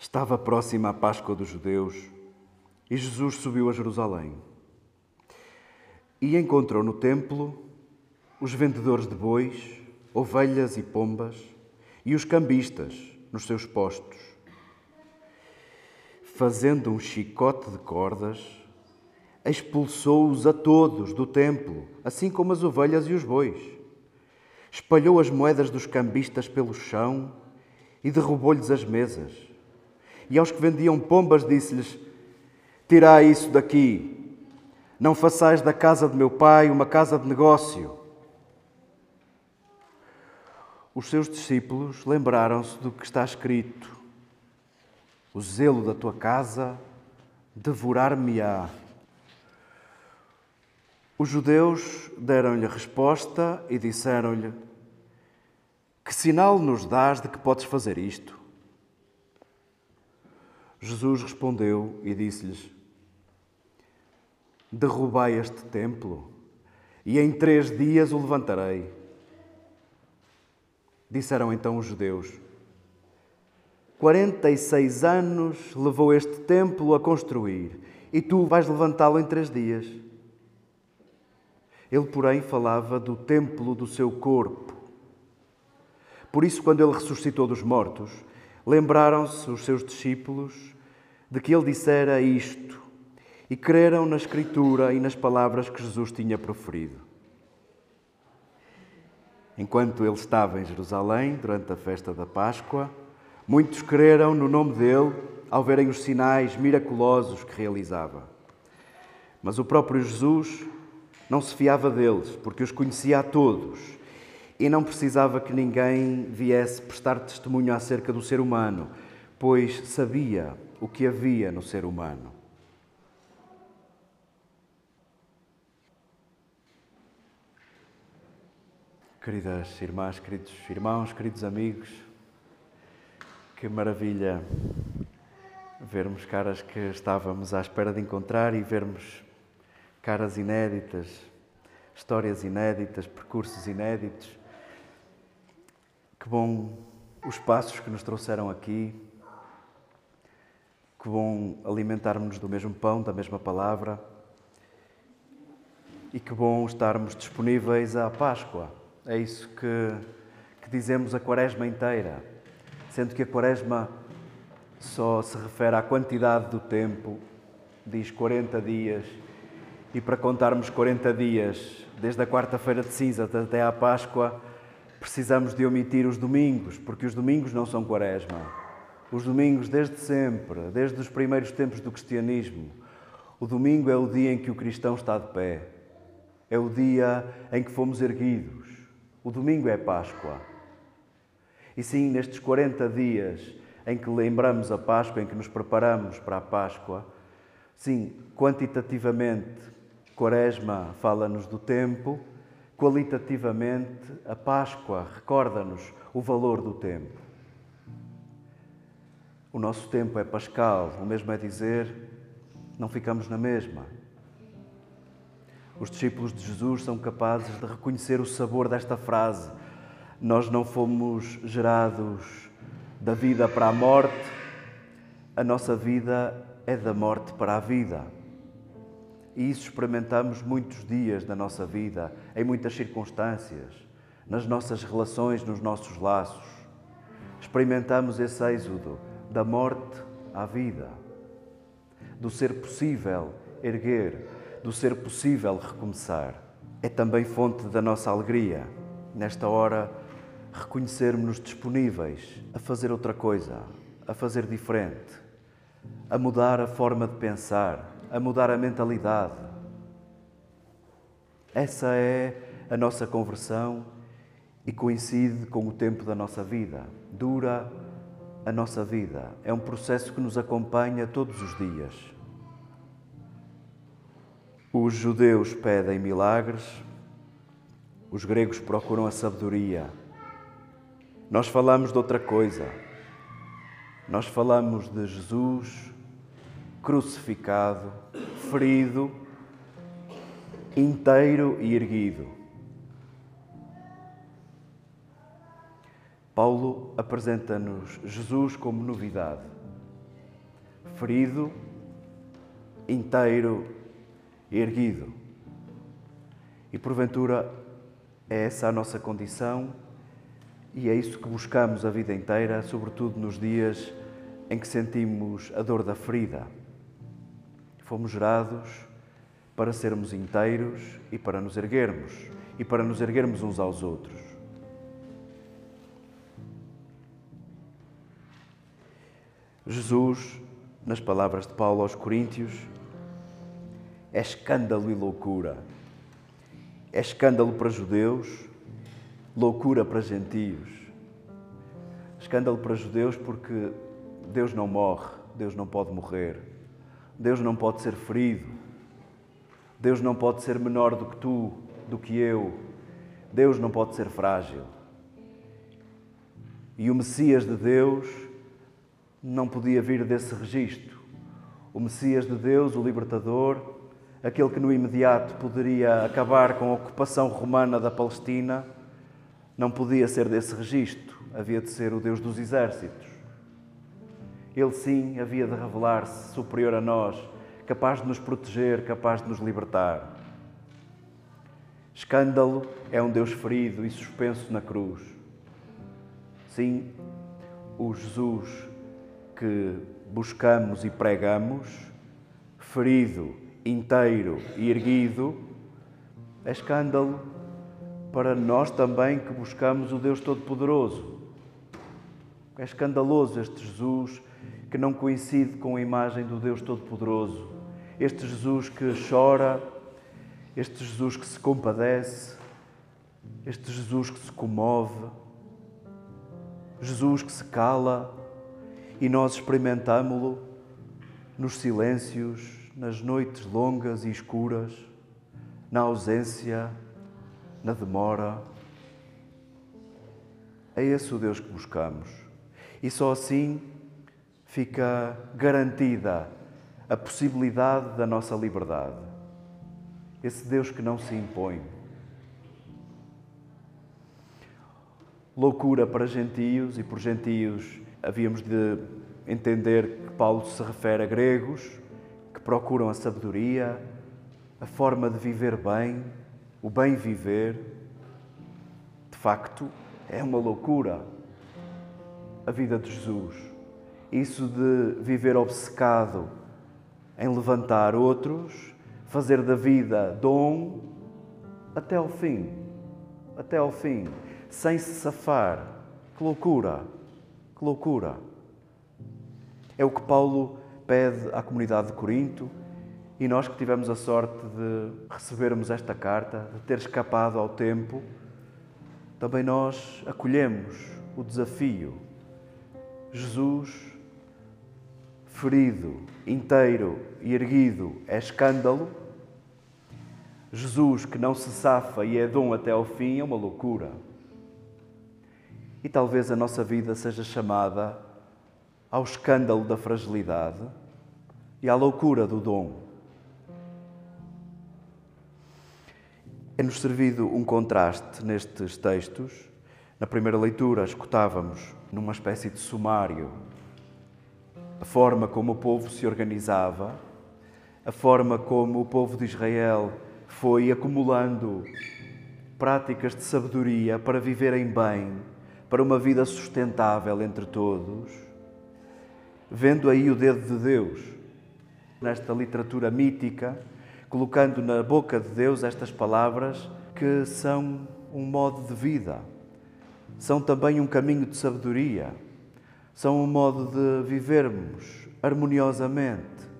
Estava próxima a Páscoa dos judeus e Jesus subiu a Jerusalém. E encontrou no templo os vendedores de bois, ovelhas e pombas e os cambistas nos seus postos. Fazendo um chicote de cordas, expulsou-os a todos do templo, assim como as ovelhas e os bois. Espalhou as moedas dos cambistas pelo chão e derrubou-lhes as mesas e aos que vendiam pombas disse-lhes: Tirai isso daqui, não façais da casa de meu pai uma casa de negócio. Os seus discípulos lembraram-se do que está escrito: O zelo da tua casa devorar-me-á. Os judeus deram-lhe resposta e disseram-lhe: Que sinal nos dás de que podes fazer isto? Jesus respondeu e disse-lhes: Derrubai este templo e em três dias o levantarei. Disseram então os judeus: Quarenta e seis anos levou este templo a construir e tu vais levantá-lo em três dias. Ele, porém, falava do templo do seu corpo. Por isso, quando ele ressuscitou dos mortos, Lembraram-se os seus discípulos de que ele dissera isto e creram na Escritura e nas palavras que Jesus tinha proferido. Enquanto ele estava em Jerusalém, durante a festa da Páscoa, muitos creram no nome dele ao verem os sinais miraculosos que realizava. Mas o próprio Jesus não se fiava deles, porque os conhecia a todos e não precisava que ninguém viesse prestar testemunho acerca do ser humano, pois sabia o que havia no ser humano. Queridas irmãs, queridos irmãos, queridos amigos, que maravilha vermos caras que estávamos à espera de encontrar e vermos caras inéditas, histórias inéditas, percursos inéditos que bom os passos que nos trouxeram aqui. Que bom alimentarmos-nos do mesmo pão, da mesma palavra. E que bom estarmos disponíveis à Páscoa. É isso que, que dizemos a Quaresma inteira. Sendo que a Quaresma só se refere à quantidade do tempo, diz 40 dias. E para contarmos 40 dias, desde a quarta-feira de cinza até à Páscoa, precisamos de omitir os domingos, porque os domingos não são quaresma. Os domingos, desde sempre, desde os primeiros tempos do cristianismo, o domingo é o dia em que o cristão está de pé. É o dia em que fomos erguidos. O domingo é Páscoa. E sim, nestes 40 dias em que lembramos a Páscoa, em que nos preparamos para a Páscoa, sim, quantitativamente, Quaresma fala-nos do tempo, Qualitativamente, a Páscoa recorda-nos o valor do tempo. O nosso tempo é pascal, o mesmo é dizer, não ficamos na mesma. Os discípulos de Jesus são capazes de reconhecer o sabor desta frase. Nós não fomos gerados da vida para a morte, a nossa vida é da morte para a vida. E isso experimentamos muitos dias da nossa vida, em muitas circunstâncias, nas nossas relações, nos nossos laços. Experimentamos esse êxodo da morte à vida, do ser possível erguer, do ser possível recomeçar. É também fonte da nossa alegria, nesta hora, reconhecermos-nos disponíveis a fazer outra coisa, a fazer diferente, a mudar a forma de pensar, a mudar a mentalidade. Essa é a nossa conversão e coincide com o tempo da nossa vida. Dura a nossa vida. É um processo que nos acompanha todos os dias. Os judeus pedem milagres, os gregos procuram a sabedoria. Nós falamos de outra coisa. Nós falamos de Jesus crucificado, ferido, inteiro e erguido. Paulo apresenta-nos Jesus como novidade. ferido, inteiro e erguido. E porventura é essa a nossa condição e é isso que buscamos a vida inteira, sobretudo nos dias em que sentimos a dor da ferida. Fomos gerados para sermos inteiros e para nos erguermos, e para nos erguermos uns aos outros. Jesus, nas palavras de Paulo aos Coríntios, é escândalo e loucura. É escândalo para judeus, loucura para gentios. Escândalo para judeus porque Deus não morre, Deus não pode morrer, Deus não pode ser ferido, Deus não pode ser menor do que tu, do que eu, Deus não pode ser frágil. E o Messias de Deus não podia vir desse registro. O Messias de Deus, o libertador, aquele que no imediato poderia acabar com a ocupação romana da Palestina, não podia ser desse registro, havia de ser o Deus dos exércitos. Ele sim havia de revelar-se superior a nós, capaz de nos proteger, capaz de nos libertar. Escândalo é um Deus ferido e suspenso na cruz. Sim, o Jesus que buscamos e pregamos, ferido, inteiro e erguido, é escândalo para nós também que buscamos o Deus Todo-Poderoso. É escandaloso este Jesus que não coincide com a imagem do Deus Todo-Poderoso. Este Jesus que chora, este Jesus que se compadece, este Jesus que se comove, Jesus que se cala e nós experimentámo-lo nos silêncios, nas noites longas e escuras, na ausência, na demora. É esse o Deus que buscamos. E só assim fica garantida a possibilidade da nossa liberdade. Esse Deus que não se impõe. Loucura para gentios, e por gentios havíamos de entender que Paulo se refere a gregos que procuram a sabedoria, a forma de viver bem, o bem viver. De facto, é uma loucura a vida de Jesus. Isso de viver obcecado em levantar outros, fazer da vida dom até ao fim, até ao fim, sem se safar. Que loucura, que loucura. É o que Paulo pede à comunidade de Corinto e nós que tivemos a sorte de recebermos esta carta, de ter escapado ao tempo, também nós acolhemos o desafio. Jesus, ferido, inteiro e erguido, é escândalo. Jesus, que não se safa e é dom até ao fim, é uma loucura. E talvez a nossa vida seja chamada ao escândalo da fragilidade e à loucura do dom. É-nos servido um contraste nestes textos. Na primeira leitura, escutávamos, numa espécie de sumário, a forma como o povo se organizava, a forma como o povo de Israel foi acumulando práticas de sabedoria para viverem bem, para uma vida sustentável entre todos, vendo aí o dedo de Deus nesta literatura mítica, colocando na boca de Deus estas palavras que são um modo de vida, são também um caminho de sabedoria, são um modo de vivermos harmoniosamente.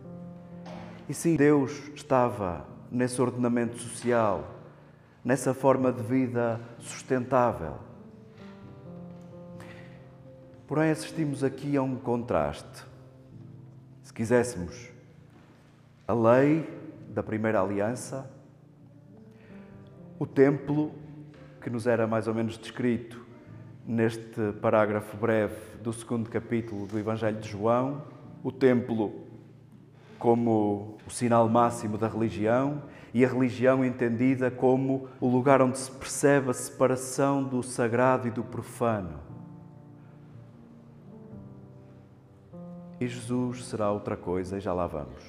E sim, Deus estava nesse ordenamento social, nessa forma de vida sustentável. Porém, assistimos aqui a um contraste. Se quiséssemos, a lei da primeira aliança, o templo, que nos era mais ou menos descrito neste parágrafo breve do segundo capítulo do Evangelho de João, o templo como o sinal máximo da religião e a religião entendida como o lugar onde se percebe a separação do sagrado e do profano. E Jesus será outra coisa, e já lá vamos.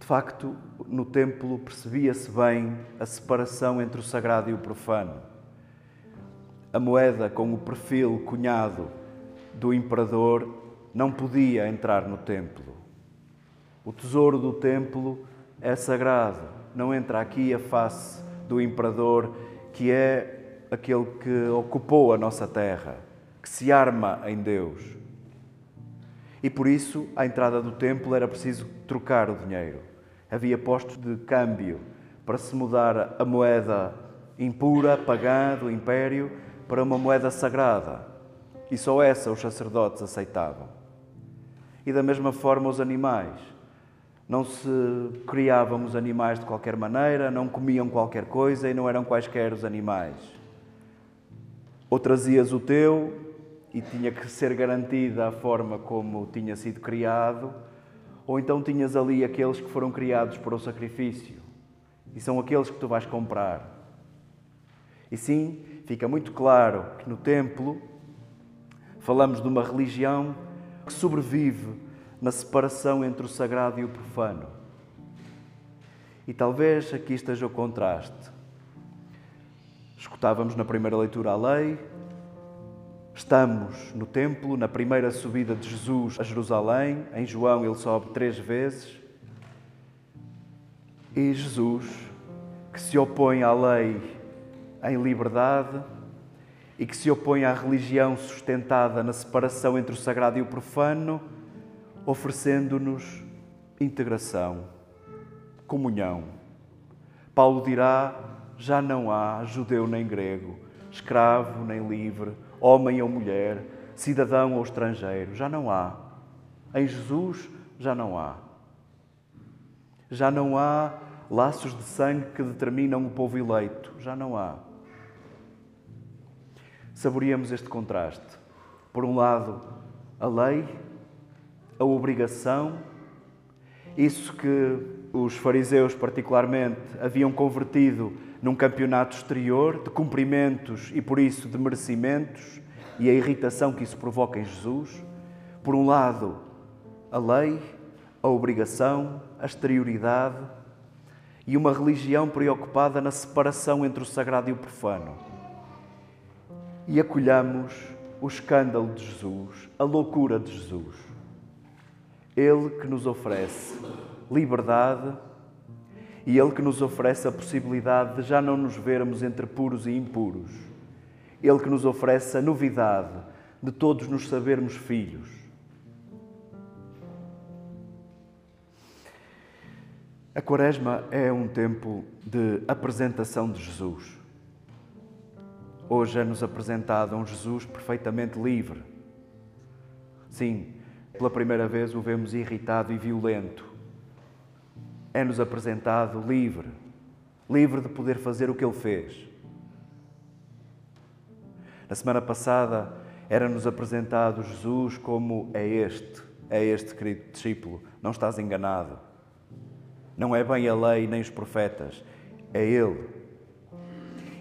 De facto, no templo percebia-se bem a separação entre o sagrado e o profano. A moeda com o perfil cunhado do imperador não podia entrar no templo. O tesouro do templo é sagrado, não entra aqui a face do imperador, que é aquele que ocupou a nossa terra, que se arma em Deus. E por isso, à entrada do templo era preciso trocar o dinheiro. Havia postos de câmbio para se mudar a moeda impura, pagã do império, para uma moeda sagrada. E só essa os sacerdotes aceitavam. E da mesma forma os animais. Não se criavam os animais de qualquer maneira, não comiam qualquer coisa e não eram quaisquer os animais. Ou trazias o teu e tinha que ser garantida a forma como tinha sido criado, ou então tinhas ali aqueles que foram criados para o sacrifício e são aqueles que tu vais comprar. E sim, fica muito claro que no templo falamos de uma religião que sobrevive na separação entre o sagrado e o profano. E talvez aqui esteja o contraste. Escutávamos na primeira leitura a lei, estamos no templo, na primeira subida de Jesus a Jerusalém, em João ele sobe três vezes, e Jesus, que se opõe à lei em liberdade e que se opõe à religião sustentada na separação entre o sagrado e o profano, oferecendo-nos integração, comunhão. Paulo dirá: já não há judeu nem grego, escravo nem livre, homem ou mulher, cidadão ou estrangeiro, já não há. Em Jesus já não há. Já não há laços de sangue que determinam o povo eleito, já não há. Saboreamos este contraste. Por um lado, a lei a obrigação, isso que os fariseus, particularmente, haviam convertido num campeonato exterior de cumprimentos e, por isso, de merecimentos e a irritação que isso provoca em Jesus. Por um lado, a lei, a obrigação, a exterioridade e uma religião preocupada na separação entre o sagrado e o profano. E acolhamos o escândalo de Jesus, a loucura de Jesus. Ele que nos oferece liberdade e Ele que nos oferece a possibilidade de já não nos vermos entre puros e impuros. Ele que nos oferece a novidade de todos nos sabermos filhos. A Quaresma é um tempo de apresentação de Jesus. Hoje é-nos apresentado um Jesus perfeitamente livre. Sim, pela primeira vez o vemos irritado e violento. É-nos apresentado livre, livre de poder fazer o que ele fez. Na semana passada era-nos apresentado Jesus como é este, é este querido discípulo, não estás enganado. Não é bem a lei nem os profetas, é Ele.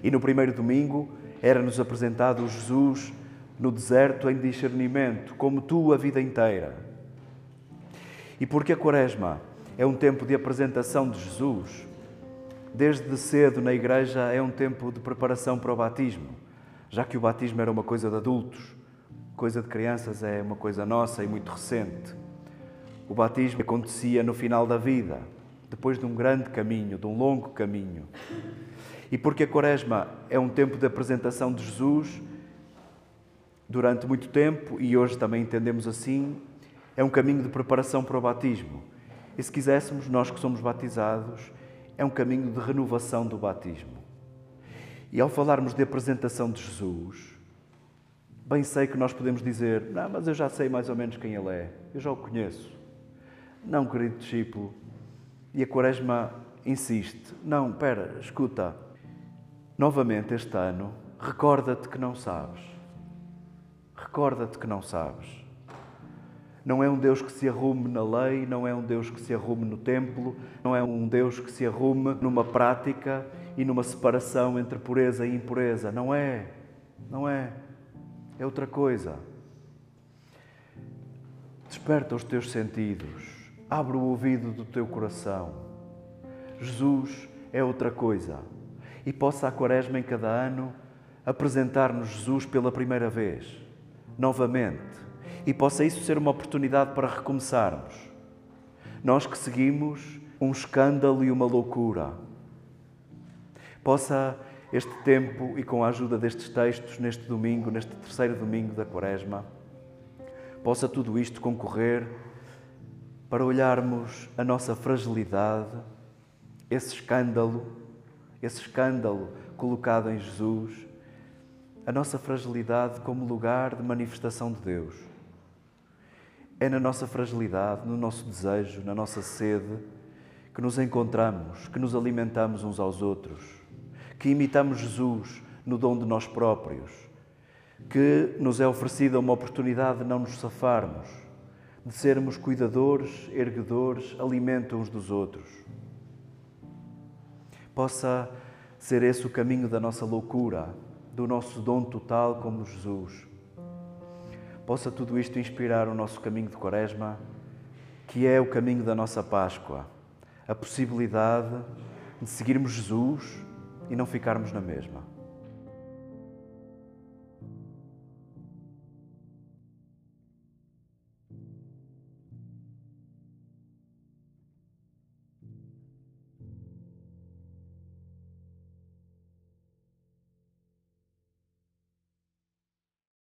E no primeiro domingo era-nos apresentado Jesus no deserto em discernimento, como tu a vida inteira. E porque a Quaresma é um tempo de apresentação de Jesus, desde cedo na igreja é um tempo de preparação para o batismo, já que o batismo era uma coisa de adultos, coisa de crianças é uma coisa nossa e muito recente. O batismo acontecia no final da vida, depois de um grande caminho, de um longo caminho. E porque a Quaresma é um tempo de apresentação de Jesus, durante muito tempo, e hoje também entendemos assim, é um caminho de preparação para o batismo. E se quiséssemos, nós que somos batizados, é um caminho de renovação do batismo. E ao falarmos de apresentação de Jesus, bem sei que nós podemos dizer: Não, mas eu já sei mais ou menos quem ele é, eu já o conheço. Não, querido discípulo. E a Quaresma insiste: Não, espera, escuta. Novamente este ano, recorda-te que não sabes. Recorda-te que não sabes. Não é um Deus que se arrume na lei, não é um Deus que se arrume no templo, não é um Deus que se arrume numa prática e numa separação entre pureza e impureza. Não é. Não é. É outra coisa. Desperta os teus sentidos, abre o ouvido do teu coração. Jesus é outra coisa e possa a Quaresma em cada ano apresentar-nos Jesus pela primeira vez, novamente, e possa isso ser uma oportunidade para recomeçarmos. Nós que seguimos um escândalo e uma loucura. Possa este tempo e com a ajuda destes textos, neste domingo, neste terceiro domingo da Quaresma, possa tudo isto concorrer para olharmos a nossa fragilidade, esse escândalo, esse escândalo colocado em Jesus, a nossa fragilidade como lugar de manifestação de Deus. É na nossa fragilidade, no nosso desejo, na nossa sede, que nos encontramos, que nos alimentamos uns aos outros, que imitamos Jesus no dom de nós próprios, que nos é oferecida uma oportunidade de não nos safarmos, de sermos cuidadores, erguedores, alimento uns dos outros. Possa ser esse o caminho da nossa loucura, do nosso dom total como Jesus. Possa tudo isto inspirar o nosso caminho de Quaresma, que é o caminho da nossa Páscoa, a possibilidade de seguirmos Jesus e não ficarmos na mesma.